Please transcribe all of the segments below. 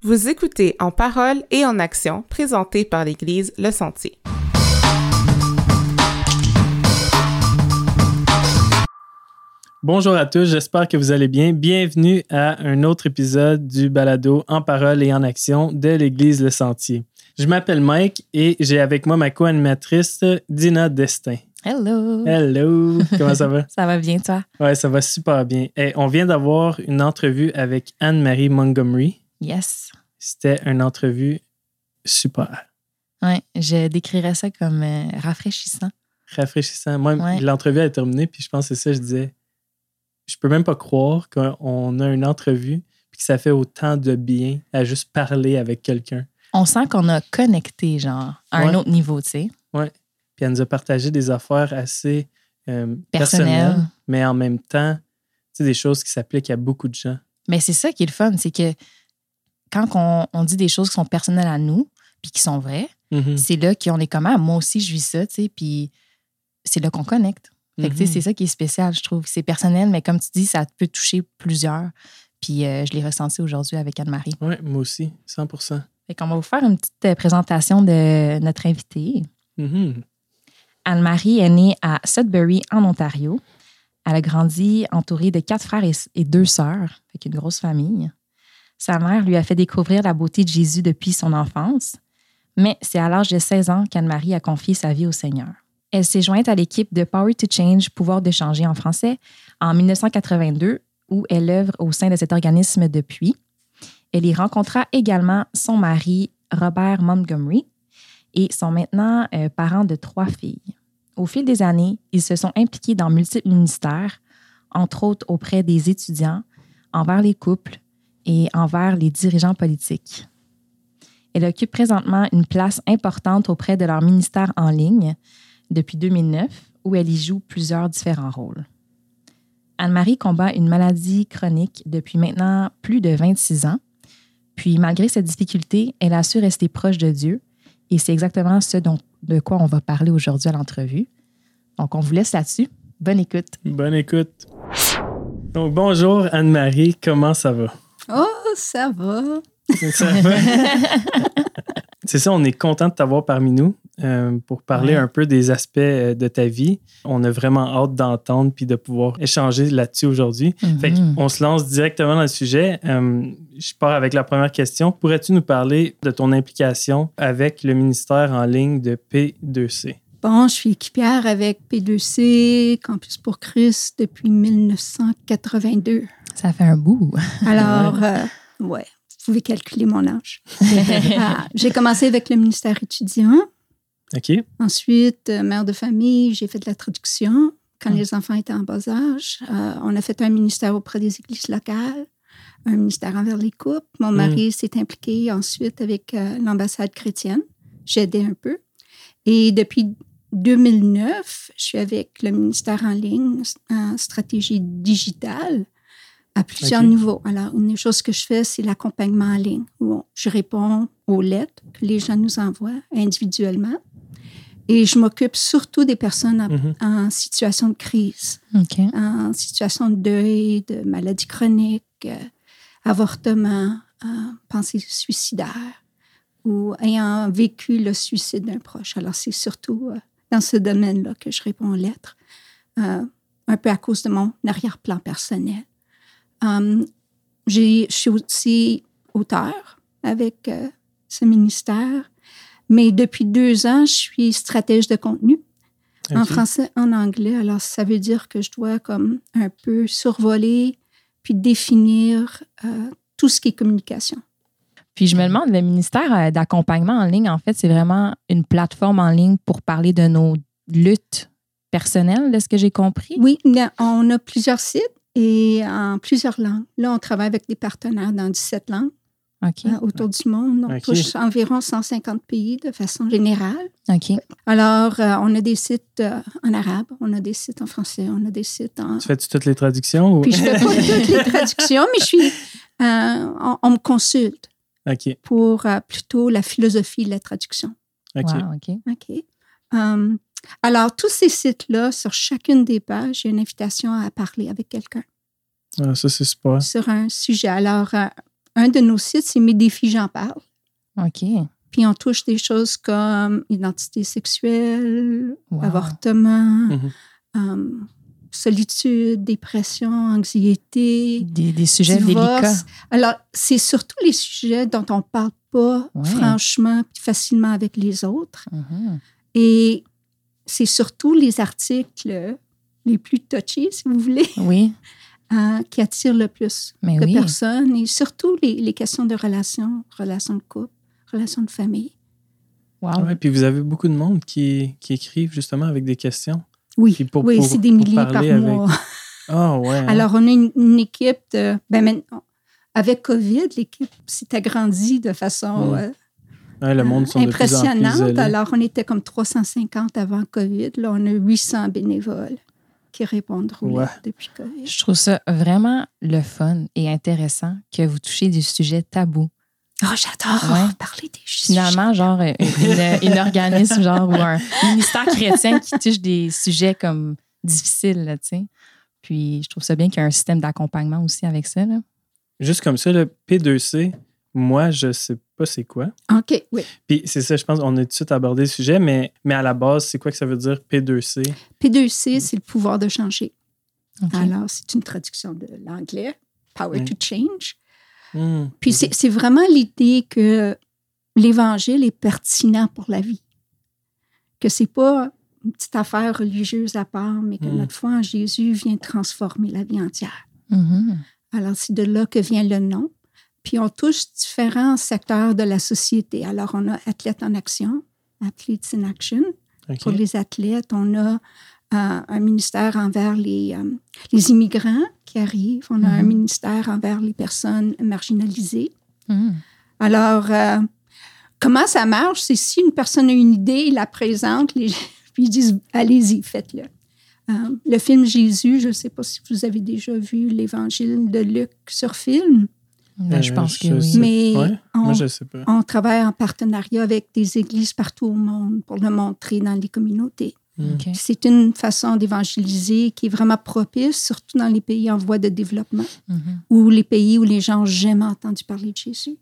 Vous écoutez En parole et en action, présenté par l'Église Le Sentier. Bonjour à tous, j'espère que vous allez bien. Bienvenue à un autre épisode du balado En parole et en action de l'Église Le Sentier. Je m'appelle Mike et j'ai avec moi ma co-animatrice Dina Destin. Hello! Hello! Comment ça va? ça va bien, toi? Ouais, ça va super bien. Et on vient d'avoir une entrevue avec Anne-Marie Montgomery. Yes. C'était une entrevue super. Ouais, je décrirais ça comme euh, rafraîchissant. Rafraîchissant. Moi, Ouais. l'entrevue a terminé, puis je pense que c'est ça, je disais, je peux même pas croire qu'on a une entrevue, puis que ça fait autant de bien à juste parler avec quelqu'un. On sent qu'on a connecté, genre, à un autre niveau, tu sais. Puis elle nous a partagé des affaires assez euh, Personnel. personnelles, mais en même temps, tu sais, des choses qui s'appliquent à beaucoup de gens. Mais c'est ça qui est le fun, c'est que quand on, on dit des choses qui sont personnelles à nous, puis qui sont vraies, Mhm. c'est là qu'on est comme, ah, moi aussi, je vis ça, tu sais, puis c'est là qu'on connecte. Fait que, Mhm. c'est ça qui est spécial, je trouve. C'est personnel, mais comme tu dis, ça peut toucher plusieurs. Puis euh, je l'ai ressenti aujourd'hui avec Anne-Marie. Ouais, moi aussi, 100% Fait qu'on va vous faire une petite euh, présentation de notre invitée. Mhm. Anne-Marie est née à Sudbury, en Ontario. Elle a grandi entourée de quatre frères et, et deux sœurs, fait une grosse famille. Sa mère lui a fait découvrir la beauté de Jésus depuis son enfance, mais c'est à l'âge de 16 ans qu'Anne-Marie a confié sa vie au Seigneur. Elle s'est jointe à l'équipe de Power to Change, Pouvoir de changer en français, en 1982, où elle œuvre au sein de cet organisme depuis. Elle y rencontra également son mari, Robert Montgomery, et sont maintenant euh, parents de trois filles. Au fil des années, ils se sont impliqués dans multiples ministères, entre autres auprès des étudiants, envers les couples et envers les dirigeants politiques. Elle occupe présentement une place importante auprès de leur ministère en ligne depuis 2009, où elle y joue plusieurs différents rôles. Anne-Marie combat une maladie chronique depuis maintenant plus de 26 ans. Puis, malgré cette difficulté, elle a su rester proche de Dieu et c'est exactement ce dont, de quoi on va parler aujourd'hui à l'entrevue. Donc, on vous laisse là-dessus. Bonne écoute. Bonne écoute. Donc, bonjour Anne-Marie, comment ça va? Ça va. Ça va? C'est ça, on est content de t'avoir parmi nous euh, pour parler Ouais. un peu des aspects euh, de ta vie. On a vraiment hâte d'entendre puis de pouvoir échanger là-dessus aujourd'hui. Fait Mhm. qu'on se lance directement dans le sujet. Euh, je pars avec la première question. Pourrais-tu nous parler de ton implication avec le ministère en ligne de P2C? Bon, je suis équipière avec P2C, Campus pour Christ, depuis 1982. Ça fait un bout. Alors, euh, ouais, vous pouvez calculer mon âge. Ah, J'ai commencé avec le ministère étudiant. OK? Ensuite, euh, mère de famille, j'ai fait de la traduction quand Mm. les enfants étaient en bas âge. Euh, on a fait un ministère auprès des églises locales, un ministère envers les couples. Mon mari s'est impliqué ensuite avec euh, l'ambassade chrétienne. J'aidais un peu. Et depuis 2009, je suis avec le ministère en ligne en stratégie digitale à plusieurs niveaux. Alors, une des choses que je fais, c'est l'accompagnement en ligne, où je réponds aux lettres que les gens nous envoient individuellement. Et je m'occupe surtout des personnes en, Mhm. en situation de crise, en situation de deuil, de maladie chronique, euh, avortement, euh, pensée suicidaire ou ayant vécu le suicide d'un proche. Alors, c'est surtout euh, dans ce domaine-là que je réponds aux lettres, euh, un peu à cause de mon arrière-plan personnel. Um, j'ai- je suis aussi auteur avec euh, ce ministère, mais depuis deux ans, je suis stratège de contenu en français, en anglais. Alors, ça veut dire que je dois comme un peu survoler puis définir euh, tout ce qui est communication. Puis je me demande, le ministère euh, d'accompagnement en ligne, en fait, c'est vraiment une plateforme en ligne pour parler de nos luttes personnelles, de ce que j'ai compris? Oui, on a plusieurs sites et en plusieurs langues. Là, on travaille avec des partenaires dans 17 langues euh, autour du monde. On touche environ 150 pays de façon générale. Alors, euh, on a des sites euh, en arabe, on a des sites en français, on a des sites en... Tu fais-tu toutes les traductions? Ou... Puis je fais pas toutes les traductions, mais je suis... euh, on, on me consulte pour euh, plutôt la philosophie de la traduction. OK. Wow, OK. OK. Um, alors, tous ces sites-là, sur chacune des pages, il y a une invitation à parler avec quelqu'un Ah, ça, c'est super. sur un sujet. Alors, euh, un de nos sites, c'est Mes défis, j'en parle. OK. Puis on touche des choses comme identité sexuelle, Wow. avortement, Mhm. euh, solitude, dépression, anxiété, Des, des sujets divorce. délicats. Alors, c'est surtout les sujets dont on parle pas Ouais. franchement puis facilement avec les autres. Mhm. Et c'est surtout les articles les plus touchés, si vous voulez, Oui, hein, qui attirent le plus mais de oui. personnes et surtout les, les questions de relations, relations de couple, relations de famille. Wow. Ouais, puis vous avez beaucoup de monde qui, qui écrivent justement avec des questions. Oui, pour- oui pour- c'est des milliers par avec- mois. Ah ouais. hein? Alors, on a une, une équipe de. Ben, maintenant, avec COVID, l'équipe s'est agrandie de façon Mm. euh, Ouais, le monde sont de plus en plus impressionnante. Alors, on était comme 350 avant COVID. Là, on a 800 bénévoles qui répondent aux Ouais. lettres depuis COVID. Je trouve ça vraiment le fun et intéressant que vous touchez des sujets tabous. Oh, j'adore Ouais. parler des sujets. Finalement, genre, euh, une, une organisme, genre, ou un ministère chrétien qui touche des sujets comme difficiles, là, tu sais. Puis, je trouve ça bien qu'il y a un système d'accompagnement aussi avec ça, là. Juste comme ça, le P2C, moi, je sais pas c'est quoi. OK, oui. Puis c'est ça, je pense qu'on a tout de suite abordé le sujet, mais, mais à la base, c'est quoi que ça veut dire P2C? P2C, c'est le pouvoir de changer. Alors, c'est une traduction de l'anglais, Power Mm. to Change. Hmm. Puis c'est c'est vraiment l'idée que l'Évangile est pertinent pour la vie. Que c'est pas une petite affaire religieuse à part, mais que Mm. notre foi en Jésus vient transformer la vie entière. Mhm. Alors, c'est de là que vient le nom. Puis on touche différents secteurs de la société. Alors, on a Athlètes en action, Athletes in Action. Pour les athlètes, on a euh, un ministère envers les, euh, les immigrants qui arrivent. On a un Mhm. ministère envers les personnes marginalisées. Mhm. Alors, euh, comment ça marche? C'est si une personne a une idée, il la présente, les, puis ils disent allez-y, faites-le. Le film Jésus, je ne sais pas si vous avez déjà vu l'évangile de Luc sur film, Ben, je Euh, pense que je oui. sais- mais Ouais, on, Moi, je sais pas. on travaille en partenariat avec des églises partout au monde pour le montrer dans les communautés. Hmm. C'est une façon d'évangéliser qui est vraiment propice, surtout dans les pays en voie de développement Mhm. ou les pays où les gens ont jamais entendu parler de Jésus.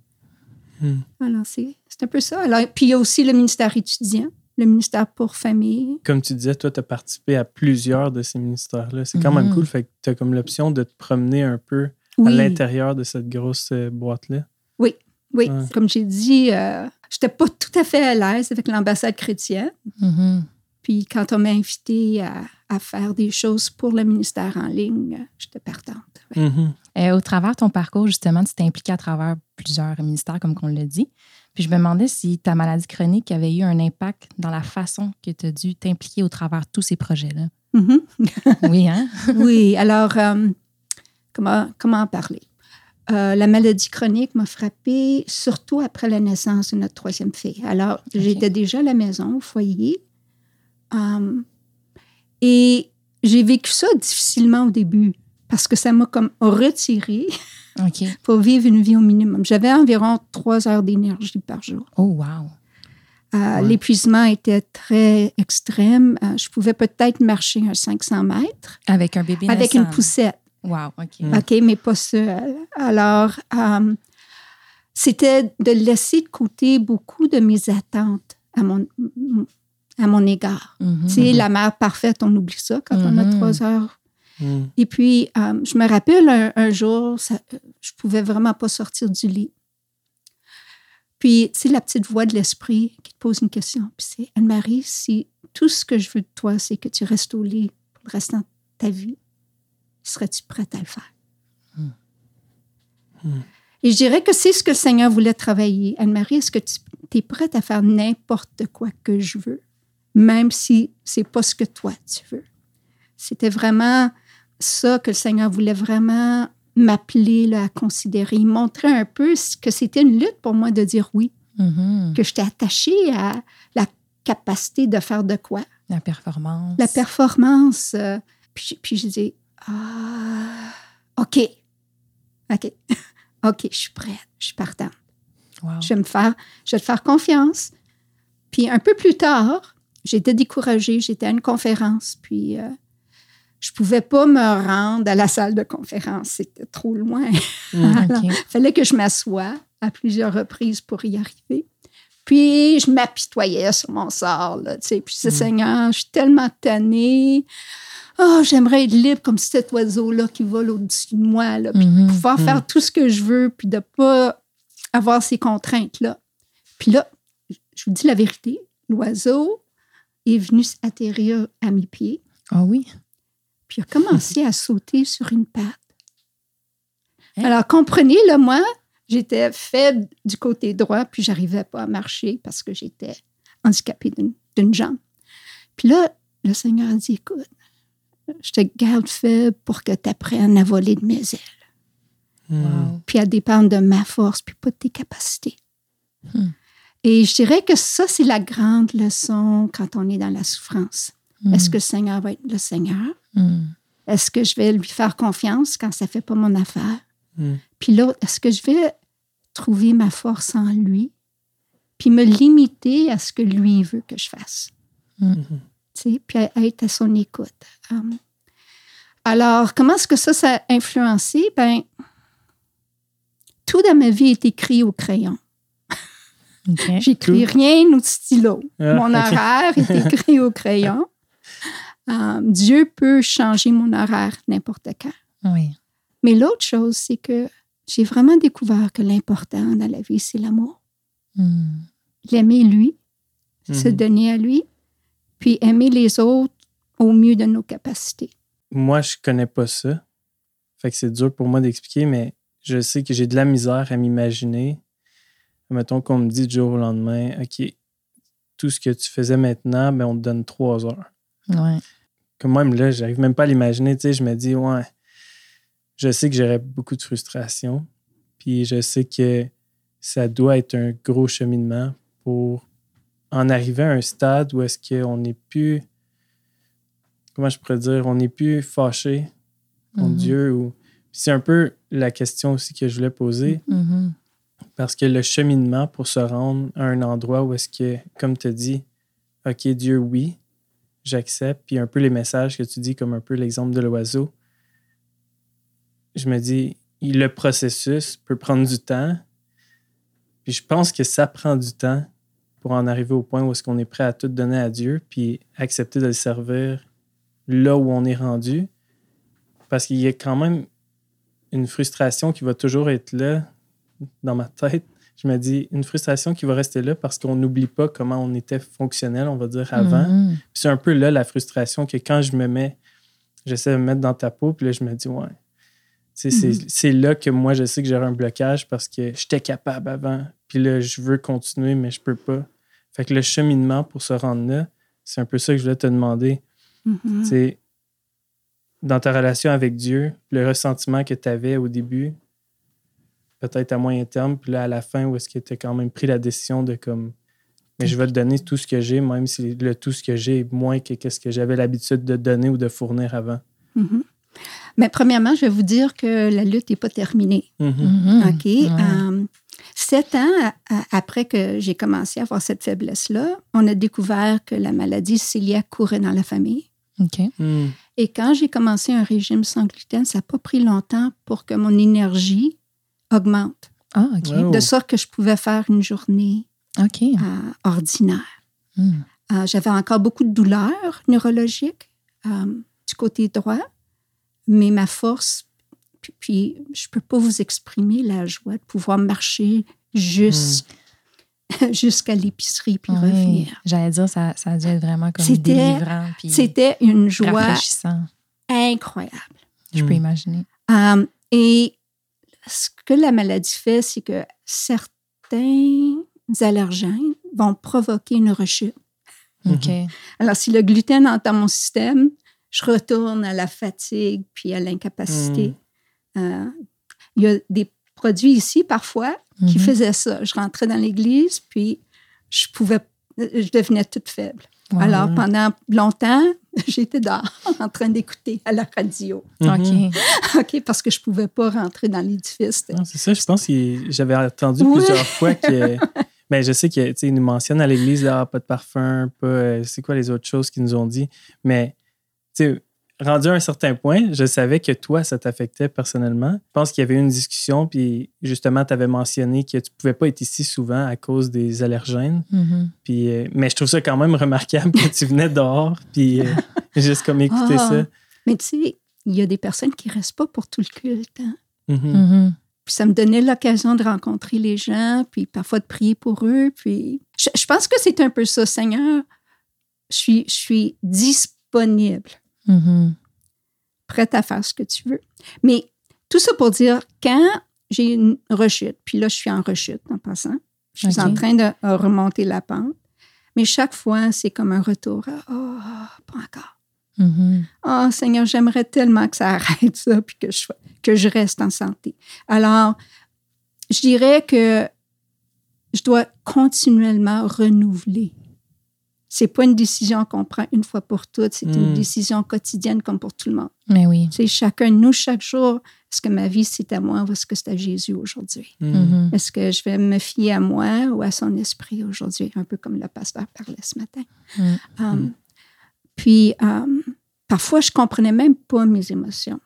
Hmm. Alors, c'est c'est un peu ça. Alors, puis, il y a aussi le ministère étudiant, le ministère pour famille. Comme tu disais, toi, tu as participé à plusieurs de ces ministères-là. C'est quand même Mhm. cool. Fait que tu as comme l'option de te promener un peu à Oui, l'intérieur de cette grosse euh, boîte-là. oui. Ouais. Comme j'ai dit, euh, j'étais pas tout à fait à l'aise avec l'ambassade chrétienne. Mhm. Puis, quand on m'a invité à, à faire des choses pour le ministère en ligne, j'étais partante. ouais. Mhm. Euh, au travers de ton parcours, justement, tu t'es impliqué à travers plusieurs ministères, comme on l'a dit. Puis je me demandais si ta maladie chronique avait eu un impact dans la façon que tu as dû t'impliquer au travers de tous ces projets-là. Mhm. Oui, hein? oui, alors, euh, comment, comment en parler? Euh, la maladie chronique m'a frappée surtout après la naissance de notre troisième fille. Alors, j'étais déjà à la maison, au foyer. Euh, et j'ai vécu ça difficilement au début parce que ça m'a comme retiré pour vivre une vie au minimum. J'avais environ trois heures d'énergie par jour. Oh, wow. Euh. L'épuisement était très extrême. Euh, je pouvais peut-être marcher un 500 mètres Avec un bébé avec naissant. une poussette. Wow, OK. Mm. OK, mais pas seul. Alors, euh, c'était de laisser de côté beaucoup de mes attentes à mon, à mon égard. Mhm. Tu sais, la mère parfaite, on oublie ça quand on a Mhm. trois heures. Hmm. Et puis, euh, je me rappelle un, un jour, ça, je pouvais vraiment pas sortir du lit. Puis, tu sais, la petite voix de l'esprit qui te pose une question. Puis c'est Anne-Marie, si tout ce que je veux de toi, c'est que tu restes au lit pour le restant de ta vie, serais-tu prête à le faire? Hmm. Hmm. Et je dirais que c'est ce que le Seigneur voulait travailler. Anne-Marie, est-ce que tu es prête à faire n'importe quoi que je veux, même si c'est pas ce que toi tu veux? C'était vraiment ça que le Seigneur voulait vraiment m'appeler à considérer. Il montrait un peu que c'était une lutte pour moi de dire oui, Mhm. que j'étais attachée à la capacité de faire de quoi? La performance. La performance. euh, puis, puis je dis, ah, OK, OK, OK, je suis prête, je suis partante. Wow. Je vais me faire, je vais te faire confiance. Puis un peu plus tard, j'étais découragée, j'étais à une conférence, puis euh, je pouvais pas me rendre à la salle de conférence. C'était trop loin. Il fallait que je m'assoie à plusieurs reprises pour y arriver. Puis, je m'apitoyais sur mon sort, là, tu sais. Puis, c'est Seigneur, je suis tellement tannée. Oh, j'aimerais être libre comme cet oiseau-là qui vole au-dessus de moi, là, puis Mhm. pouvoir faire tout ce que je veux, puis de pas avoir ces contraintes-là. Puis là, je vous dis la vérité, l'oiseau est venu atterrir à mes pieds, Ah oui? puis il a commencé à sauter sur une patte. Hein? Alors, comprenez, là, moi, j'étais faible du côté droit, puis j'arrivais pas à marcher parce que j'étais handicapée d'une jambe. Puis là, le Seigneur a dit, écoute, je te garde faible pour que tu apprennes à voler de mes ailes, Hmm. Wow. puis à dépendre de ma force, puis pas de tes capacités. Hmm. Et je dirais que ça, c'est la grande leçon quand on est dans la souffrance. Est-ce que le Seigneur va être le Seigneur? Est-ce que je vais lui faire confiance quand ça fait pas mon affaire? Puis l'autre, est-ce que je vais trouver ma force en lui? Puis me limiter à ce que lui veut que je fasse? Puis à- être à son écoute. Um, alors, comment est-ce que ça, ça a influencé? Ben, tout dans ma vie est écrit au crayon. J'écris rien au stylo. Ah, mon horaire est écrit au crayon. Euh, Dieu peut changer mon horaire n'importe quand. Oui. Mais l'autre chose, c'est que j'ai vraiment découvert que l'important dans la vie, c'est l'amour. Mm. L'aimer lui, se Mhm. donner à lui, puis aimer les autres au mieux de nos capacités. Moi, je connais pas ça. Fait que c'est dur pour moi d'expliquer, mais je sais que j'ai de la misère à m'imaginer. Mettons qu'on me dit du jour au lendemain, OK, tout ce que tu faisais maintenant, ben, on te donne trois heures. Ouais. Comme même là, j'arrive même pas à l'imaginer. Tu sais, je me dis, ouais, je sais que j'aurais beaucoup de frustration. Puis je sais que ça doit être un gros cheminement pour en arriver à un stade où est-ce qu'on n'est plus, comment je pourrais dire, on n'est plus fâché contre Mhm. Dieu. Ou... C'est un peu la question aussi que je voulais poser. Mhm. Parce que le cheminement pour se rendre à un endroit où est-ce que, comme tu as dit, OK, Dieu, oui, j'accepte, puis un peu les messages que tu dis, comme un peu l'exemple de l'oiseau, je me dis, le processus peut prendre du temps, puis je pense que ça prend du temps pour en arriver au point où est-ce qu'on est prêt à tout donner à Dieu, puis accepter de le servir là où on est rendu, parce qu'il y a quand même une frustration qui va toujours être là dans ma tête. Je me dis, une frustration qui va rester là parce qu'on n'oublie pas comment on était fonctionnel, on va dire, avant. Mhm. Puis c'est un peu là la frustration que quand je me mets, j'essaie de me mettre dans ta peau, puis là, je me dis, ouais. Mhm. C'est là que moi, je sais que j'aurai un blocage parce que j'étais capable avant. Puis là, je veux continuer, mais je peux pas. Fait que le cheminement pour se rendre là, c'est un peu ça que je voulais te demander. Tu sais, dans ta relation avec Dieu, le ressentiment que tu avais au début, peut-être à moyen terme, puis là, à la fin, où est-ce que tu as quand même pris la décision de comme, mais je vais te donner tout ce que j'ai, même si le tout ce que j'ai est moins que ce que j'avais l'habitude de donner ou de fournir avant. Mhm. Mais premièrement, je vais vous dire que la lutte n'est pas terminée. Mhm. Mhm. OK. Euh, sept ans après que j'ai commencé à avoir cette faiblesse-là, on a découvert que la maladie cœliaque courait dans la famille. OK. Mhm. Et quand j'ai commencé un régime sans gluten, ça n'a pas pris longtemps pour que mon énergie augmente. Ah, OK. De sorte que je pouvais faire une journée euh, ordinaire. Mm. Euh, J'avais encore beaucoup de douleurs neurologiques euh, du côté droit, mais ma force, puis, puis je ne peux pas vous exprimer la joie de pouvoir marcher jus- jusqu'à l'épicerie puis Oui. revenir. J'allais dire, ça, ça a dû être vraiment comme C'était- délivrant C'était une joie incroyable. Je peux Mm. imaginer. Euh, et ce que la maladie fait, c'est que certains allergènes vont provoquer une rechute. OK. Alors, si le gluten entre dans mon système, je retourne à la fatigue puis à l'incapacité. Euh, il y a des produits ici, parfois, qui Mhm. faisaient ça. Je rentrais dans l'église, puis je pouvais, je devenais toute faible. Wow. Alors, pendant longtemps, j'étais dehors en train d'écouter à la radio. Mhm. OK. OK, parce que je pouvais pas rentrer dans l'édifice. Non, c'est ça, je pense que j'avais entendu plusieurs fois que. Mais je sais qu'ils nous mentionnent à l'église, ah, pas de parfum, pas. euh, c'est quoi les autres choses qu'ils nous ont dit. Mais tu sais, rendu à un certain point, je savais que toi, ça t'affectait personnellement. Je pense qu'il y avait eu une discussion, puis justement, tu avais mentionné que tu pouvais pas être ici souvent à cause des allergènes. Mhm. Puis, euh, mais je trouve ça quand même remarquable que tu venais dehors, puis euh, juste comme écouter Ah. ça. Mais tu sais, il y a des personnes qui restent pas pour tout le culte. hein. Mhm. Mhm. Puis ça me donnait l'occasion de rencontrer les gens, puis parfois de prier pour eux. Puis je, je pense que c'est un peu ça, Seigneur. Je suis, je suis disponible, Mhm. prête à faire ce que tu veux. Mais tout ça pour dire, quand j'ai une rechute, puis là, je suis en rechute en passant, je suis en train de euh, remonter la pente, mais chaque fois, c'est comme un retour à Oh, pas encore. Oh Seigneur, j'aimerais tellement que ça arrête ça, puis que je, que je reste en santé. Alors, je dirais que je dois continuellement renouveler. C'est pas une décision qu'on prend une fois pour toutes, c'est une Mm. décision quotidienne comme pour tout le monde. Mais oui. C'est chacun de nous, chaque jour, est-ce que ma vie c'est à moi ou est-ce que c'est à Jésus aujourd'hui? Mhm. Mhm. Est-ce que je vais me fier à moi ou à son esprit aujourd'hui? Un peu comme le pasteur parlait ce matin. Mm. Um, Puis, um, parfois, je comprenais même pas mes émotions.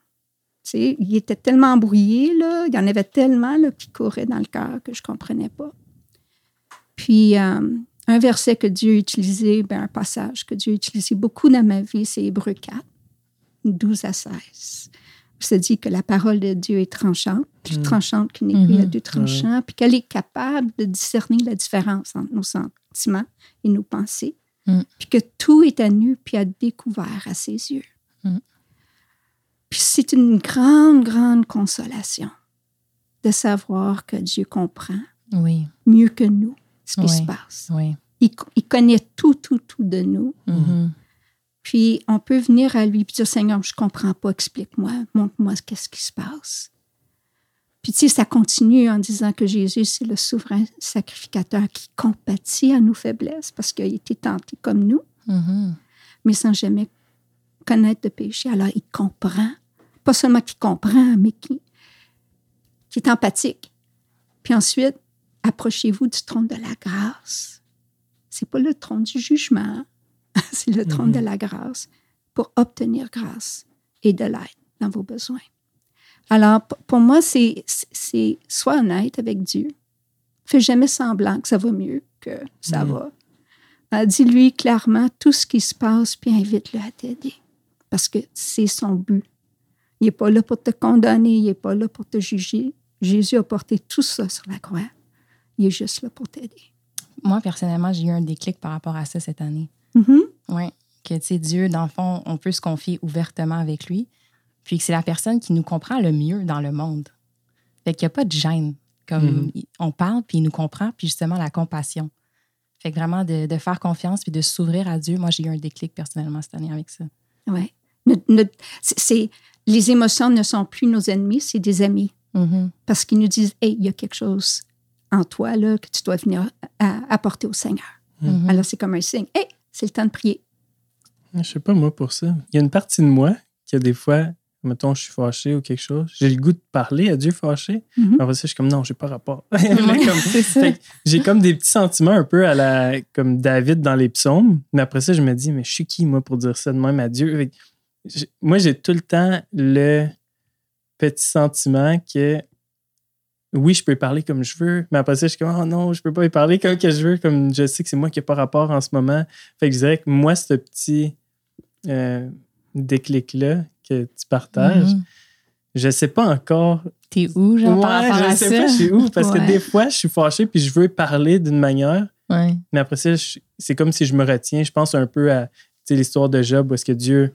Tu sais, il était tellement embrouillé, là, il y en avait tellement là, qui couraient dans le cœur que je comprenais pas. Puis, um, un verset que Dieu a utilisé, ben, un passage que Dieu a utilisé beaucoup dans ma vie, c'est Hébreu 4, 12 à 16. Ça dit que la parole de Dieu est tranchante, plus Mm. tranchante qu'une aiguille à Mhm. deux tranchants, puis qu'elle est capable de discerner la différence entre nos sentiments et nos pensées, Mm. puis que tout est à nu puis à découvert à ses yeux. Mm. Puis c'est une grande, grande consolation de savoir que Dieu comprend Oui. mieux que nous ce qui Oui. se passe. Oui. Il, il connaît tout, tout, tout de nous. Mhm. Puis on peut venir à lui et dire Seigneur, je comprends pas, explique-moi, montre-moi qu'est-ce qui se passe. Puis tu sais, ça continue en disant que Jésus, c'est le souverain sacrificateur qui compatit à nos faiblesses parce qu'il a été tenté comme nous, Mhm. mais sans jamais connaître de péché. Alors il comprend. Pas seulement qu'il comprend, mais qui, qui est empathique. Puis ensuite, approchez-vous du trône de la grâce. C'est pas le trône du jugement, c'est le trône de la grâce pour obtenir grâce et de l'aide dans vos besoins. Alors, pour moi, c'est, c'est- sois honnête avec Dieu. Fais jamais semblant que ça va mieux que ça Mhm. va. Euh, Dis-lui clairement tout ce qui se passe, puis invite-le à t'aider. Parce que c'est son but. Il n'est pas là pour te condamner, il n'est pas là pour te juger. Jésus a porté tout ça sur la croix. Il est juste là pour t'aider. Moi, personnellement, j'ai eu un déclic par rapport à ça cette année. Mhm. Oui. Que, tu sais, Dieu, dans le fond, on peut se confier ouvertement avec lui. Puis que c'est la personne qui nous comprend le mieux dans le monde. Fait qu'il n'y a pas de gêne. Comme Mhm. il- on parle, puis il nous comprend, puis justement la compassion. Fait que vraiment de, de faire confiance, puis de s'ouvrir à Dieu. Moi, j'ai eu un déclic personnellement cette année avec ça. C'est- les émotions ne sont plus nos ennemis, c'est des amis. Mhm. Parce qu'ils nous disent Hey, il y a quelque chose en toi là, que tu dois venir à- apporter au Seigneur. Mhm. Alors, c'est comme un signe Hey, c'est le temps de prier. Je sais pas, moi, pour ça. Il y a une partie de moi qui, a des fois, mettons, je suis fâché ou quelque chose, j'ai le goût de parler à Dieu fâché. Mhm. Après ça, je suis comme, non, j'ai pas rapport. J'ai comme des petits sentiments un peu à la comme David dans les psaumes, mais après ça je me dis mais je suis qui moi pour dire ça de même à Dieu? Fait Moi j'ai tout le temps le petit sentiment que oui, je peux parler comme je veux, mais après ça je suis comme oh non, je peux pas y parler comme que je veux comme je sais que c'est moi qui n'ai pas rapport en ce moment. Fait que je dirais que moi ce petit euh, déclic là que tu partages, Mhm. je sais pas encore T'es où, genre, par Ouais, rapport je à sais ça? pas je suis où parce que des fois je suis fâché puis je veux parler d'une manière Ouais. mais après ça, je- c'est comme si je me retiens. Je pense un peu à l'histoire de Job où est-ce que Dieu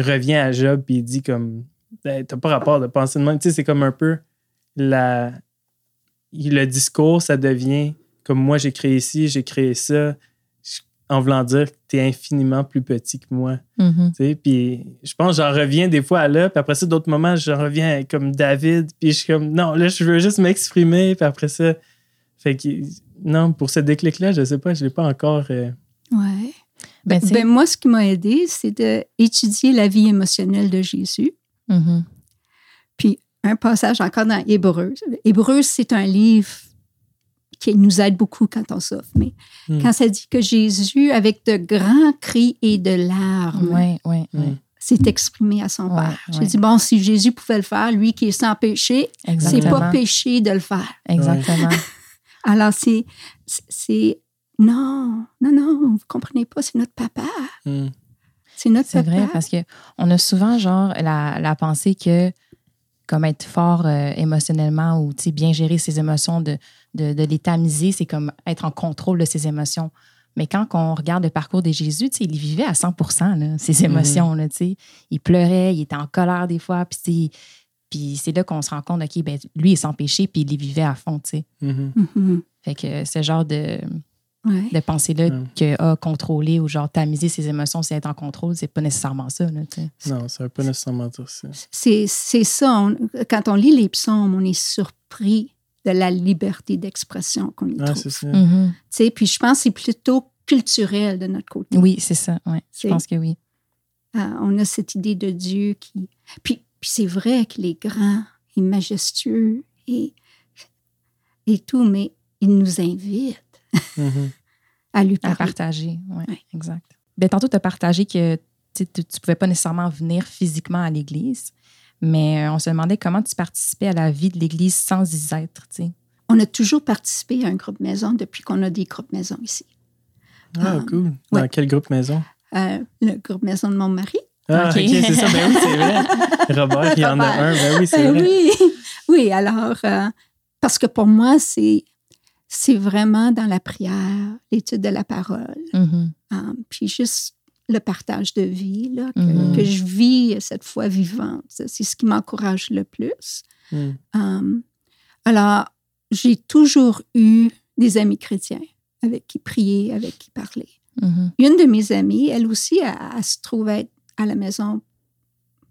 revient à Job et il dit comme Hey, t'as pas rapport de penser de même. Tu sais, c'est comme un peu la le discours, ça devient comme moi j'ai créé ci, j'ai créé ça, en voulant dire que t'es infiniment plus petit que moi. Tu sais, puis je pense j'en reviens des fois à là, puis après ça, d'autres moments, j'en reviens comme David, puis je suis comme, non, là, je veux juste m'exprimer, puis après ça, fait que, non, pour ce déclic-là, je sais pas, je l'ai pas encore... euh, Ouais. Ben, tu Ben, moi, ce qui m'a aidé, c'est d'étudier la vie émotionnelle de Jésus. Mhm. Puis un passage encore dans Hébreu. Hébreu, c'est un livre qui nous aide beaucoup quand on souffre. Mais Hmm. quand ça dit que Jésus, avec de grands cris et de larmes, Ouais, ouais, ouais. Mm. s'est exprimé à son Père. J'ai dit, bon, si Jésus pouvait le faire, lui qui est sans péché, c'est Exactement. pas péché de le faire. Exactement. Alors, c'est, c'est- c'est, non, non, non, vous comprenez pas, c'est notre papa. Hmm. C'est notre C'est papa. vrai, parce que on a souvent, genre, la, la pensée que, comme être fort euh, émotionnellement ou, tu sais, bien gérer ses émotions, de, de, de les tamiser, c'est comme être en contrôle de ses émotions. Mais quand on regarde le parcours de Jésus, tu sais, il y vivait à 100 là, ses émotions, là, tu sais. Il pleurait, il était en colère des fois, puis c'est- puis c'est là qu'on se rend compte, OK, ben, lui, il est sans péché, puis il les vivait à fond, tu sais. Mhm. Mhm. Fait que ce genre de, Ouais. de pensée-là Ouais. que ah, contrôler ou genre tamiser ses émotions, c'est être en contrôle, c'est pas nécessairement ça, là. Non, ça veut pas nécessairement dire ça. C'est, c'est ça. on- quand on lit les psaumes, on est surpris de la liberté d'expression qu'on y Ouais, trouve. c'est ça. Tu sais, Puis je pense que c'est plutôt culturel de notre côté. Oui, c'est ça. Ouais, je pense que oui. Euh, on a cette idée de Dieu qui. Puis, puis c'est vrai qu'il est grand et majestueux et, et tout, mais il nous invite Mhm. À lui À parler. partager. Oui, Ouais. exact. Ben, tantôt, tu as partagé que tu ne pouvais pas nécessairement venir physiquement à l'Église, mais euh, on se demandait comment tu participais à la vie de l'Église sans y être. tu sais. On a toujours participé à un groupe maison depuis qu'on a des groupes maison ici. Ah, Ah, cool. Dans ouais. quel groupe maison? Euh, le groupe maison de mon mari. Ah, Ok. c'est ça. Ben oui, c'est vrai. Robert, il y en a un. Ben oui, c'est Euh, vrai. oui, oui. Alors, euh, parce que pour moi, c'est c'est vraiment dans la prière, l'étude de la parole, Mhm. euh, puis juste le partage de vie là, que, Mhm. que je vis cette foi vivante. C'est ce qui m'encourage le plus. Hmm. Euh, alors, j'ai toujours eu des amis chrétiens avec qui prier, avec qui parler. Mhm. Une de mes amies, elle aussi, elle, elle se trouve être à la maison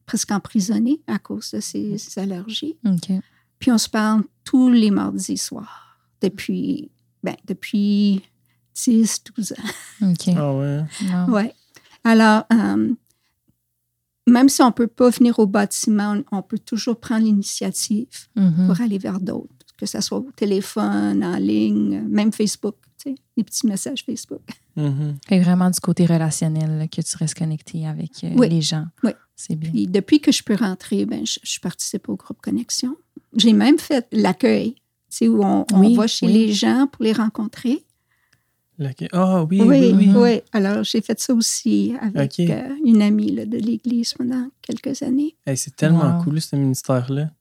presque emprisonnée à cause de ses, ses allergies. Puis on se parle tous les mardis soirs depuis, ben, depuis 10, 12 ans. OK. Ah ouais. Wow. Ouais. Alors, euh, même si on ne peut pas venir au bâtiment, on, on peut toujours prendre l'initiative Mhm. pour aller vers d'autres, que ce soit au téléphone, en ligne, même Facebook, tu sais, les petits messages Facebook. Mhm. Fait vraiment du côté relationnel là, que tu restes connecté avec euh, Oui. les gens. Oui. C'est bien. Puis depuis que je peux rentrer, ben, je, je participe au groupe Connexion. J'ai même fait l'accueil, sais, où on, on Oui, va chez oui. les gens pour les rencontrer. Ah oui, Oui, oui, oui. oui. Alors, j'ai fait ça aussi avec OK. euh, une amie là, de l'Église pendant quelques années. Hey, c'est tellement Wow. cool, ce ministère-là.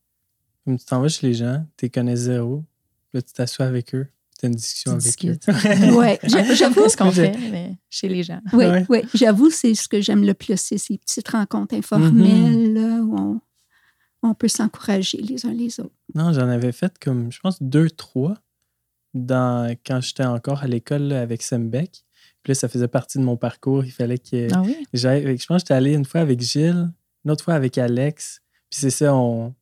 Comme tu t'en vas chez les gens, tu les connais zéro. Là, tu t'assois avec eux, tu as une discussion Tu avec discutes. eux. Ouais, j'a- j'avoue. ce qu'on fait mais chez les gens. Oui, Ouais. oui, j'avoue, c'est ce que j'aime le plus, c'est ces petites rencontres informelles Mhm. là, où on, on peut s'encourager les uns les autres. Non, j'en avais fait comme, je pense, deux, trois dans, quand j'étais encore à l'école avec Sembec. Puis là, ça faisait partie de mon parcours. Il fallait que Ah oui? j'aille. Je pense que j'étais allé une fois avec Gilles, une autre fois avec Alex. Puis c'est ça, on,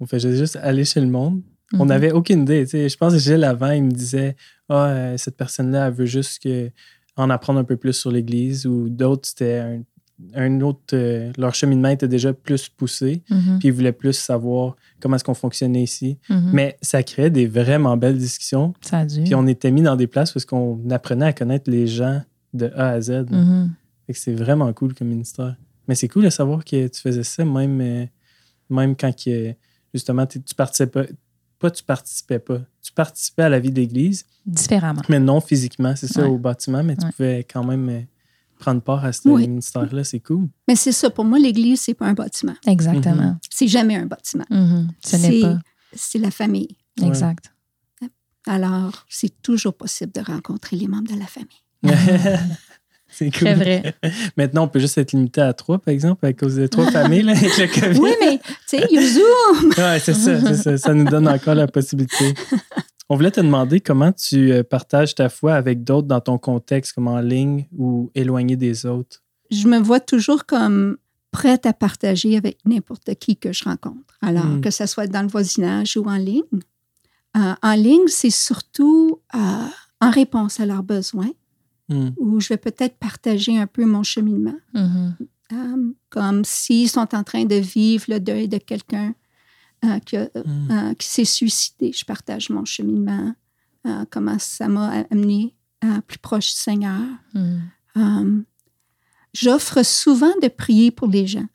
on faisait juste aller chez le monde. On Mhm. n'avait aucune idée. Je pense que Gilles, avant, il me disait Ah, euh, cette personne-là, elle veut juste que, en apprendre un peu plus sur l'Église. Ou d'autres, c'était un, un autre. euh, leur cheminement était déjà plus poussé. Mhm. Puis ils voulaient plus savoir comment est-ce qu'on fonctionnait ici. Mhm. Mais ça créait des vraiment belles discussions. Ça a dû. Puis on était mis dans des places où on apprenait à connaître les gens de A à Z. Mhm. Fait que c'est vraiment cool comme ministère. Mais c'est cool de savoir que tu faisais ça même, euh, même quand que, justement tu participais pas, tu participais pas. Tu participais à la vie d'église, Différemment. mais non physiquement, c'est ça, Ouais. au bâtiment, mais tu Ouais. pouvais quand même euh, prendre part à ce Oui. ministère-là. C'est cool. Mais c'est ça, pour moi, l'Église, c'est pas un bâtiment. Exactement. C'est jamais un bâtiment. Mhm. Ce n'est C'est- pas. C'est la famille. Ouais. Exact. Alors, c'est toujours possible de rencontrer les membres de la famille. c'est cool. Très vrai. Maintenant, on peut juste être limité à trois, par exemple, à cause des trois familles là, avec le COVID. Oui, mais, tu sais, il y a Zoom. Ouais, c'est ça, c'est ça. Ça nous donne encore la possibilité. On voulait te demander comment tu euh, partages ta foi avec d'autres dans ton contexte, comme en ligne ou éloigné des autres. Je me vois toujours comme prête à partager avec n'importe qui que je rencontre. Alors, Mm. que ce soit dans le voisinage ou en ligne. Euh, en ligne, c'est surtout euh, en réponse à leurs besoins, Hmm. où je vais peut-être partager un peu mon cheminement. Mhm. Euh, comme s'ils sont en train de vivre le deuil de quelqu'un euh, qui, a- Hmm. euh, qui s'est suicidé. Je partage mon cheminement, euh, comment ça m'a amené euh, plus proche du Seigneur. Mhm. Euh, j'offre souvent de prier pour les gens.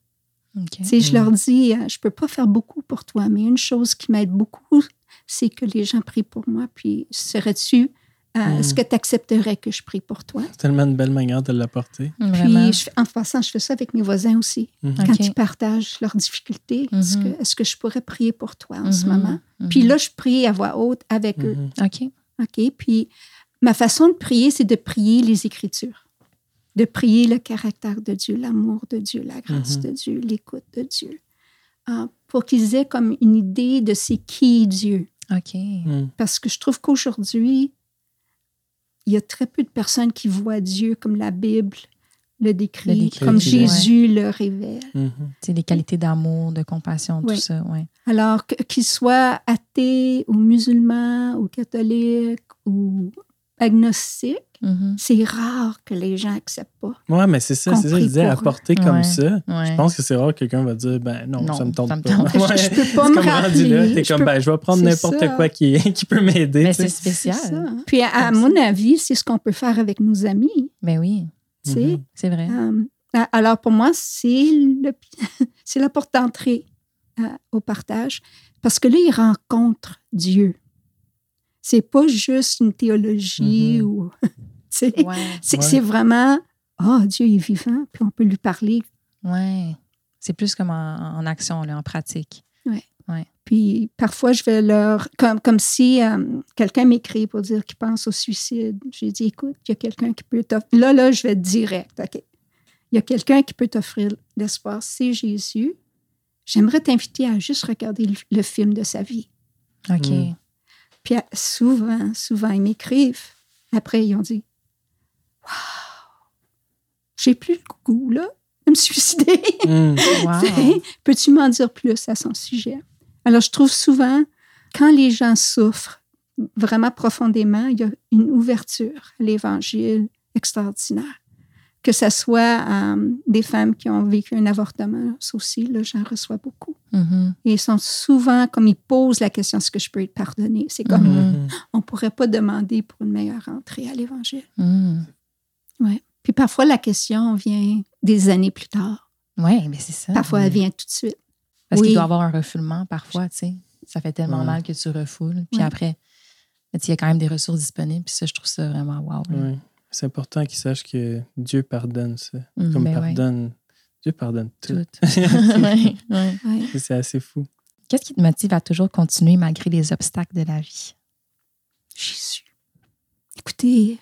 OK. Tu sais, je leur dis, euh, je peux pas faire beaucoup pour toi, mais une chose qui m'aide beaucoup, c'est que les gens prient pour moi. Puis, serais-tu, euh, Mm. est-ce que tu accepterais que je prie pour toi? C'est tellement une belle manière de l'apporter. Puis, je fais- en passant, je fais ça avec mes voisins aussi. Mhm. Quand OK. ils partagent leurs difficultés, est-ce Mhm. que, est-ce que je pourrais prier pour toi en ce Mhm. moment? Puis là, je prie à voix haute avec eux. OK. OK? Puis ma façon de prier, c'est de prier les Écritures, de prier le caractère de Dieu, l'amour de Dieu, la grâce de Dieu, l'écoute de Dieu, Ah, pour qu'ils aient comme une idée de c'est qui Dieu. OK. Parce que je trouve qu'aujourd'hui, il y a très peu de personnes qui voient Dieu comme la Bible le décrit, Le décrit, comme ouais. Jésus le révèle. C'est les qualités d'amour, de compassion, tout ça, ouais. Alors, qu'ils soient athées ou musulmans ou catholiques ou agnostiques, Mhm. c'est rare que les gens acceptent pas. Ouais, mais c'est ça, c'est ça. Je disais, apporter comme Ouais. ça. Ouais. Je pense que c'est rare que quelqu'un va dire, ben non, Non, ça me tente ça me pas. tente pas. Ouais. Je peux pas me là, rappeler. t'es Je comme, peux- ben, je vais prendre n'importe quoi qui, qui peut m'aider. Mais c'est spécial. Ça. Puis, à, mon avis, c'est ce qu'on peut faire avec nos amis. Ben oui. Mhm. c'est vrai. Euh, alors, pour moi, c'est le, c'est la porte d'entrée euh, au partage parce que là, ils rencontrent Dieu. C'est pas juste une théologie Mhm. ou. Ouais, c'est, Ouais. c'est vraiment, oh, Dieu est vivant, puis on peut lui parler. ouais. C'est plus comme en, en action, là, en pratique. Puis parfois, je vais leur. Comme, comme si euh, quelqu'un m'écrit pour dire qu'il pense au suicide. J'ai dit, écoute, il y a quelqu'un qui peut t'offrir. Là, là, je vais direct, OK. Il y a quelqu'un qui peut t'offrir l'espoir, c'est Jésus. J'aimerais t'inviter à juste regarder le, le film de sa vie. OK. Mm. Puis souvent, souvent, ils m'écrivent. Après, ils ont dit Waouh, j'ai plus le goût, là, de me suicider. Wow. Peux-tu m'en dire plus à son sujet? Alors, je trouve souvent, quand les gens souffrent vraiment profondément, il y a une ouverture à l'Évangile extraordinaire. Que ce soit euh, des femmes qui ont vécu un avortement, ça aussi, là, j'en reçois beaucoup. Et ils sont souvent, comme ils posent la question, est-ce que je peux être pardonné? C'est comme, Mhm. Mhm. on ne pourrait pas demander pour une meilleure entrée à l'Évangile. Mhm. Puis parfois, la question vient des années plus tard. Ouais, mais c'est ça. Parfois, elle vient tout de suite. Parce Oui. qu'il doit y avoir un refoulement parfois, tu sais. Ça fait tellement Ouais. mal que tu refoules. Puis Ouais. après, il y a quand même des ressources disponibles. Puis ça, je trouve ça vraiment wow. là. C'est important qu'ils sachent que Dieu pardonne ça. Mm, Comme ben ouais, pardonne. Dieu pardonne tout. tout. Ouais, ouais. Ouais. c'est assez fou. Qu'est-ce qui te motive à toujours continuer malgré les obstacles de la vie? Jésus. Écoutez,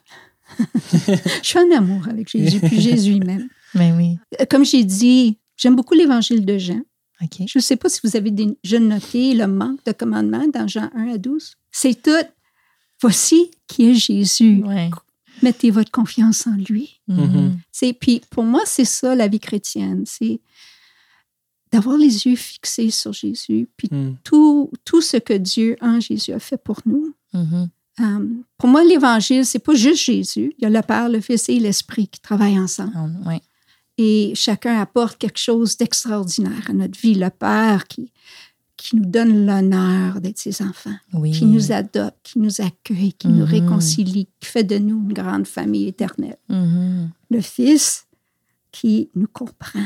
je suis en amour avec Jésus, puis Jésus même. Mais oui. Euh, Comme j'ai dit, j'aime beaucoup l'évangile de Jean. OK. Je ne sais pas si vous avez déjà noté le manque de commandements dans Jean 1 à 12. C'est tout. Voici qui est Jésus. Ouais. Mettez votre confiance en lui. Mhm. C'est, puis pour moi, c'est ça la vie chrétienne. C'est d'avoir les yeux fixés sur Jésus, puis Mhm. tout, tout ce que Dieu en Jésus a fait pour nous. Mhm. Euh, pour moi, l'Évangile, c'est pas juste Jésus. Il y a le Père, le Fils et l'Esprit qui travaillent ensemble. Ouais. Et chacun apporte quelque chose d'extraordinaire à notre vie. Le Père qui, qui nous donne l'honneur d'être ses enfants, Oui. qui nous adopte, qui nous accueille, qui nous Mhm. réconcilie, qui fait de nous une grande famille éternelle. Mhm. Le Fils qui nous comprend,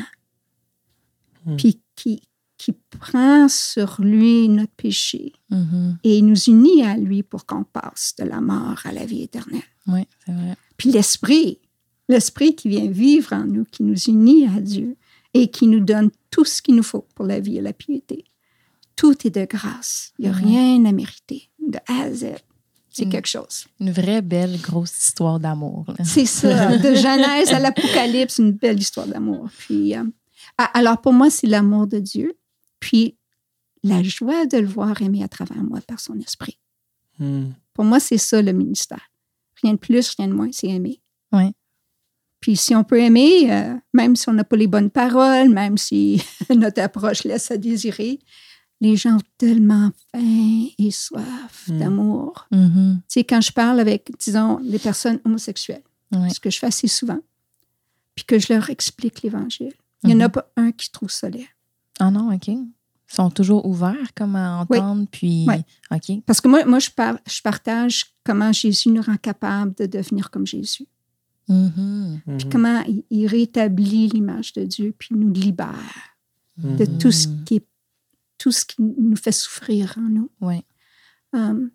Mhm. puis qui, qui prend sur lui notre péché et nous unit à lui pour qu'on passe de la mort à la vie éternelle. Oui, c'est vrai. Puis l'Esprit, l'Esprit qui vient vivre en nous, qui nous unit à Dieu et qui nous donne tout ce qu'il nous faut pour la vie et la piété. Tout est de grâce. Il n'y a Mhm. rien à mériter, de A à Z. C'est Mhm. quelque chose. Une vraie belle grosse histoire d'amour. C'est ça. De Genèse à l'Apocalypse, une belle histoire d'amour. Puis, euh, alors pour moi, c'est l'amour de Dieu. Puis la joie de le voir aimer à travers moi par son esprit. Mhm. Pour moi, c'est ça le ministère. Rien de plus, rien de moins, c'est aimer. Ouais. Puis si on peut aimer, euh, même si on n'a pas les bonnes paroles, même si notre approche laisse à désirer, les gens ont tellement faim et soif Mm. d'amour. Mhm. Tu sais, quand je parle avec, disons, des personnes homosexuelles, ce que je fais assez souvent, puis que je leur explique l'Évangile, il n'y en a Mhm. pas un qui trouve ça laid. Ah non, OK. Ils sont toujours ouverts comme à Oui. entendre, puis... Ouais. OK. Parce que moi, moi je, par- je partage comment Jésus nous rend capables de devenir comme Jésus. Mhm. Mhm. Puis comment il, il rétablit l'image de Dieu, puis nous libère de tout ce qui est, tout ce qui nous fait souffrir en nous. Euh,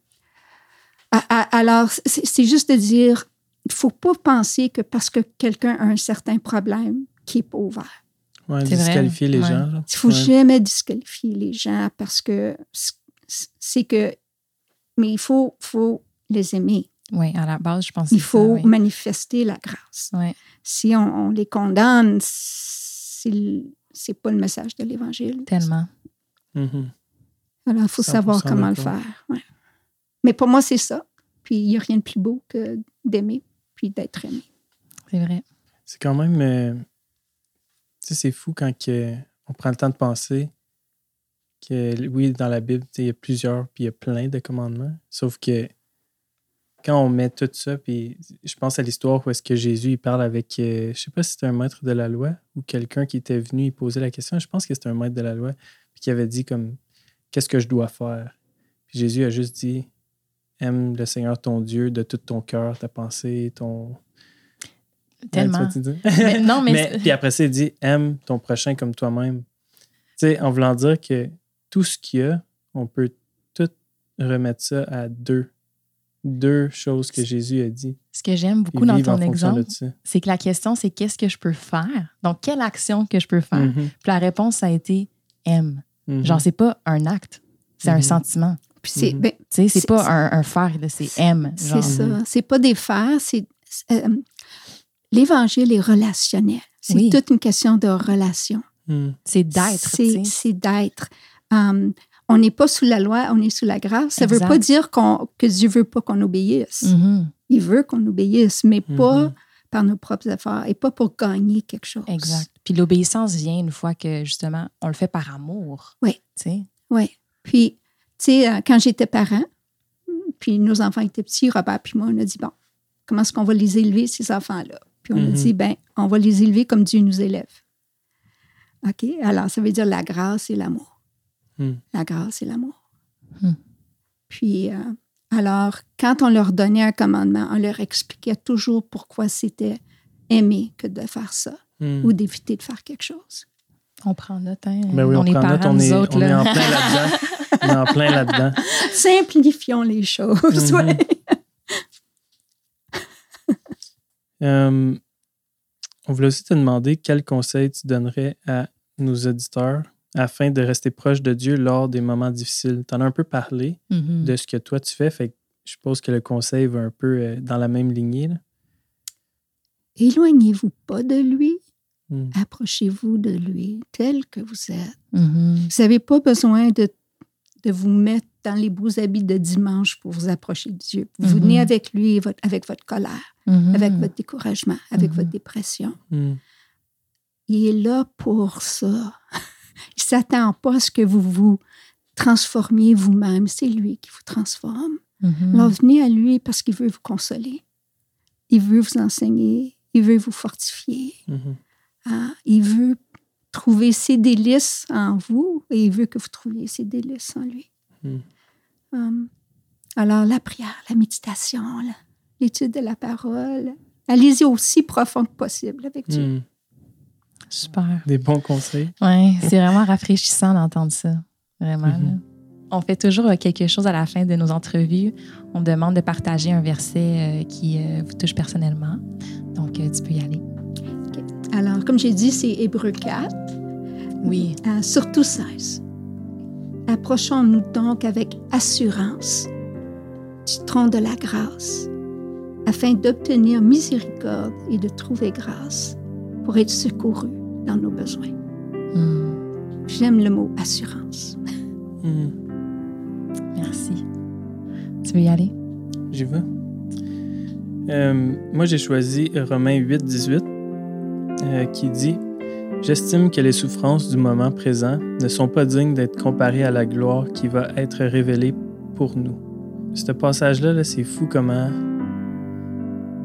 a- a- alors, c'est juste de dire, il faut pas penser que parce que quelqu'un a un certain problème, qu'il n'est pas ouvert. Ouais, vrai. disqualifier les Ouais. gens. Il faut Ouais. jamais disqualifier les gens parce que c'est que, mais il faut, faut les aimer. Oui, à la base, je pense que Il c'est faut ça, oui. manifester la grâce. Ouais. Si on, on les condamne, c'est pas le message de l'Évangile. Tellement. Alors, il faut 100% savoir comment le faire. ouais. Mais pour moi, c'est ça. Puis, il n'y a rien de plus beau que d'aimer puis d'être aimé. C'est vrai. C'est quand même. euh, tu sais, c'est fou quand que on prend le temps de penser que, oui, dans la Bible, tu sais, il y a plusieurs, puis il y a plein de commandements. Sauf que quand on met tout ça, puis je pense à l'histoire où est-ce que Jésus, il parle avec, euh, je sais pas si c'était un maître de la loi ou quelqu'un qui était venu, il posait la question. Je pense que c'était un maître de la loi, puis qui avait dit comme, qu'est-ce que je dois faire? Puis Jésus a juste dit, aime le Seigneur ton Dieu de tout ton cœur, ta pensée, ton, Tellement. Ouais, tu vas-tu dire? Mais non, mais, Mais, puis après ça, il dit aime ton prochain comme toi-même. Tu sais, en voulant dire que tout ce qu'il y a, on peut tout remettre ça à deux. Deux choses que Jésus a dit. ce que j'aime beaucoup dans ton exemple, c'est que la question, c'est qu'est-ce que je peux faire? Donc, quelle action que je peux faire? Mhm, Puis la réponse, ça a été aime. mhm. Genre, c'est pas un acte, c'est un Mhm. sentiment. Puis, c'est Mhm. ben, Tu sais, c'est pas un, un faire, c'est aime. c'est ça. Mhm. C'est pas des faire, c'est. euh, L'Évangile est relationnel. C'est Oui. toute une question de relation. C'est d'être. C'est d'être. Um, on n'est pas sous la loi, on est sous la grâce. Ça ne veut pas dire qu'on- que Dieu veut pas qu'on obéisse. Il veut qu'on obéisse, mais pas par nos propres efforts et pas pour gagner quelque chose. Exact. Puis l'obéissance vient une fois que, justement, on le fait par amour. Oui. Tu sais. Oui. Puis, tu sais, euh, quand j'étais parent, puis nos enfants étaient petits, Robert puis moi, on a dit, bon, comment est-ce qu'on va les élever, ces enfants-là? Puis on a Mhm. dit, ben, on va les élever comme Dieu nous élève. OK? Alors, ça veut dire la grâce et l'amour. Mhm. La grâce et l'amour. Mhm. Puis, euh, alors, quand on leur donnait un commandement, on leur expliquait toujours pourquoi c'était aimer que de faire ça Mhm. ou d'éviter de faire quelque chose. On prend note, hein? Ben oui, on, est prend note, parents, on est, autres, on est là. en plein là-dedans. on est en plein là-dedans. Simplifions les choses. Mhm. ouais. Euh, on voulait aussi te demander quel conseil tu donnerais à nos auditeurs afin de rester proche de Dieu lors des moments difficiles. Tu en as un peu parlé Mhm. de ce que toi tu fais, fait que je suppose que le conseil va un peu euh, dans la même lignée. Éloignez-vous pas de lui, Mm. approchez-vous de lui tel que vous êtes. Mhm. Vous n'avez pas besoin de, de vous mettre dans les beaux habits de dimanche pour vous approcher de Dieu. Vous Mhm. venez avec lui votre- avec votre colère, Mhm. avec votre découragement, avec votre dépression. Mm. Il est là pour ça. Il ne s'attend pas à ce que vous vous transformiez vous-même. C'est lui qui vous transforme. Alors venez à lui parce qu'il veut vous consoler. Il veut vous enseigner. Il veut vous fortifier. Ah, il veut trouver ses délices en vous et il veut que vous trouviez ses délices en lui. Mm. Hum, alors, la prière, la méditation, l'étude de la parole, allez-y aussi profond que possible avec Dieu. Mm. Super. Des bons conseils. Oui, c'est vraiment rafraîchissant d'entendre ça. Vraiment. Là. On fait toujours euh, quelque chose à la fin de nos entrevues. On demande de partager un verset euh, qui euh, vous touche personnellement. Donc, tu peux y aller. Alors, comme j'ai dit, c'est Hébreu 4, Oui. euh, surtout 16. Approchons-nous donc avec assurance du trône de la grâce, afin d'obtenir miséricorde et de trouver grâce pour être secouru dans nos besoins. Hmm. J'aime le mot assurance. Mm. Merci. Tu veux y aller? J'y vais. Euh, moi, j'ai choisi Romains 8, 18, euh, qui dit J'estime que les souffrances du moment présent ne sont pas dignes d'être comparées à la gloire qui va être révélée pour nous. Ce passage-là, là, c'est fou comment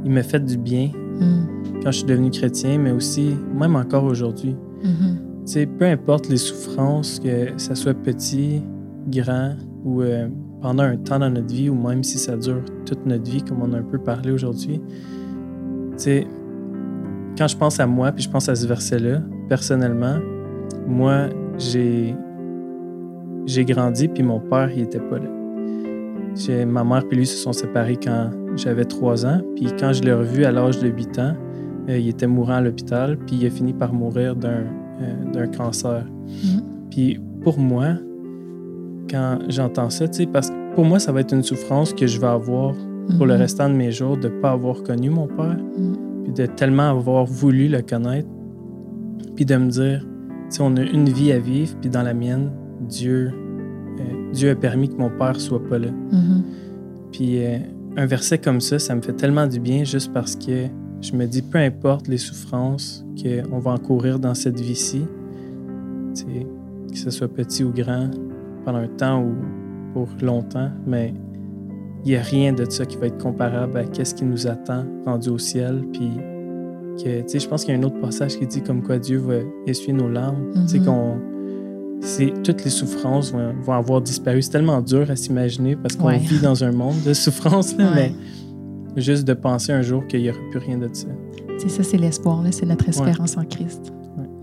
il m'a fait du bien Hmm. quand je suis devenu chrétien, mais aussi, même encore aujourd'hui. Tu sais, peu importe les souffrances, que ça soit petit, grand ou euh, pendant un temps dans notre vie, ou même si ça dure toute notre vie, comme on a un peu parlé aujourd'hui, sais, quand je pense à moi, puis je pense à ce verset-là, personnellement, moi, j'ai j'ai grandi, puis mon père, il était pas là. J'ai- Ma mère et lui se sont séparés quand j'avais 3 ans, puis quand je l'ai revu à l'âge de 8 ans, euh, il était mourant à l'hôpital, puis il a fini par mourir d'un euh, d'un cancer. Mhm. Puis pour moi, quand j'entends ça, tu sais, parce que pour moi, ça va être une souffrance que je vais avoir pour le Mhm. restant de mes jours de ne pas avoir connu mon père, Mhm. De tellement avoir voulu le connaître, puis de me dire, si on a une vie à vivre, puis dans la mienne, Dieu, euh, Dieu a permis que mon père soit pas là. Mhm. Puis euh, un verset comme ça, ça me fait tellement du bien juste parce que je me dis, peu importe les souffrances qu'on va encourir dans cette vie-ci, que ce soit petit ou grand, pendant un temps ou pour longtemps, mais il n'y a rien de ça qui va être comparable à ce qui nous attend rendu au ciel. Puis que, tu sais, je pense qu'il y a un autre passage qui dit comme quoi Dieu va essuyer nos larmes. Tu sais, Mhm. qu'on c'est toutes les souffrances vont, vont avoir disparu. C'est tellement dur à s'imaginer parce qu'on Ouais. vit dans un monde de souffrance, là, Ouais. mais juste de penser un jour qu'il n'y aura plus rien de ça. C'est ça, c'est l'espoir, là, c'est notre espérance en Christ.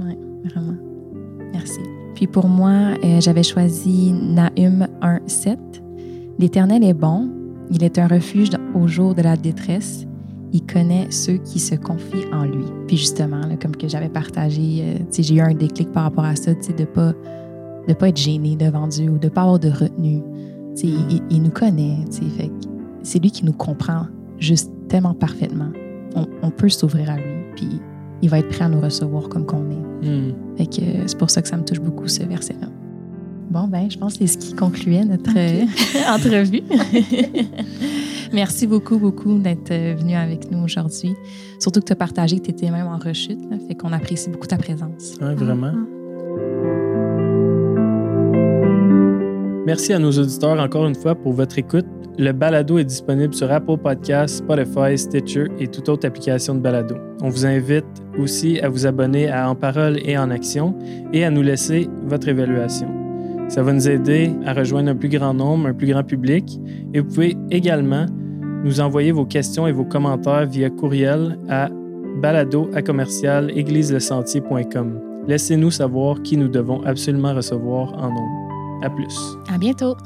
Ouais, vraiment. Merci. Puis pour moi, euh, j'avais choisi Nahum 1, 7. L'Éternel est bon, il est un refuge au jour de la détresse. Il connaît ceux qui se confient en lui. Puis justement, là, comme que j'avais partagé, euh, j'ai eu un déclic par rapport à ça, de pas de pas être gêné devant Dieu ou de pas avoir de retenue. Il, il nous connaît, fait c'est lui qui nous comprend juste tellement parfaitement. On, on peut s'ouvrir à lui, puis il va être prêt à nous recevoir comme qu'on est. Fait que euh, c'est pour ça que ça me touche beaucoup, ce verset-là. Bon, ben, je pense que c'est ce qui concluait notre euh, entrevue. Merci beaucoup, beaucoup d'être euh, venu avec nous aujourd'hui. Surtout que tu as partagé que tu étais même en rechute. là. fait qu'on apprécie beaucoup ta présence. Ouais, vraiment. Mhm. Merci à nos auditeurs encore une fois pour votre écoute. Le balado est disponible sur Apple Podcasts, Spotify, Stitcher et toute autre application de balado. On vous invite aussi à vous abonner à En Parole et en Action et à nous laisser votre évaluation. Ça va nous aider à rejoindre un plus grand nombre, un plus grand public. Et vous pouvez également nous envoyer vos questions et vos commentaires via courriel à balado à. Laissez-nous savoir qui nous devons absolument recevoir en nombre. À plus. À bientôt!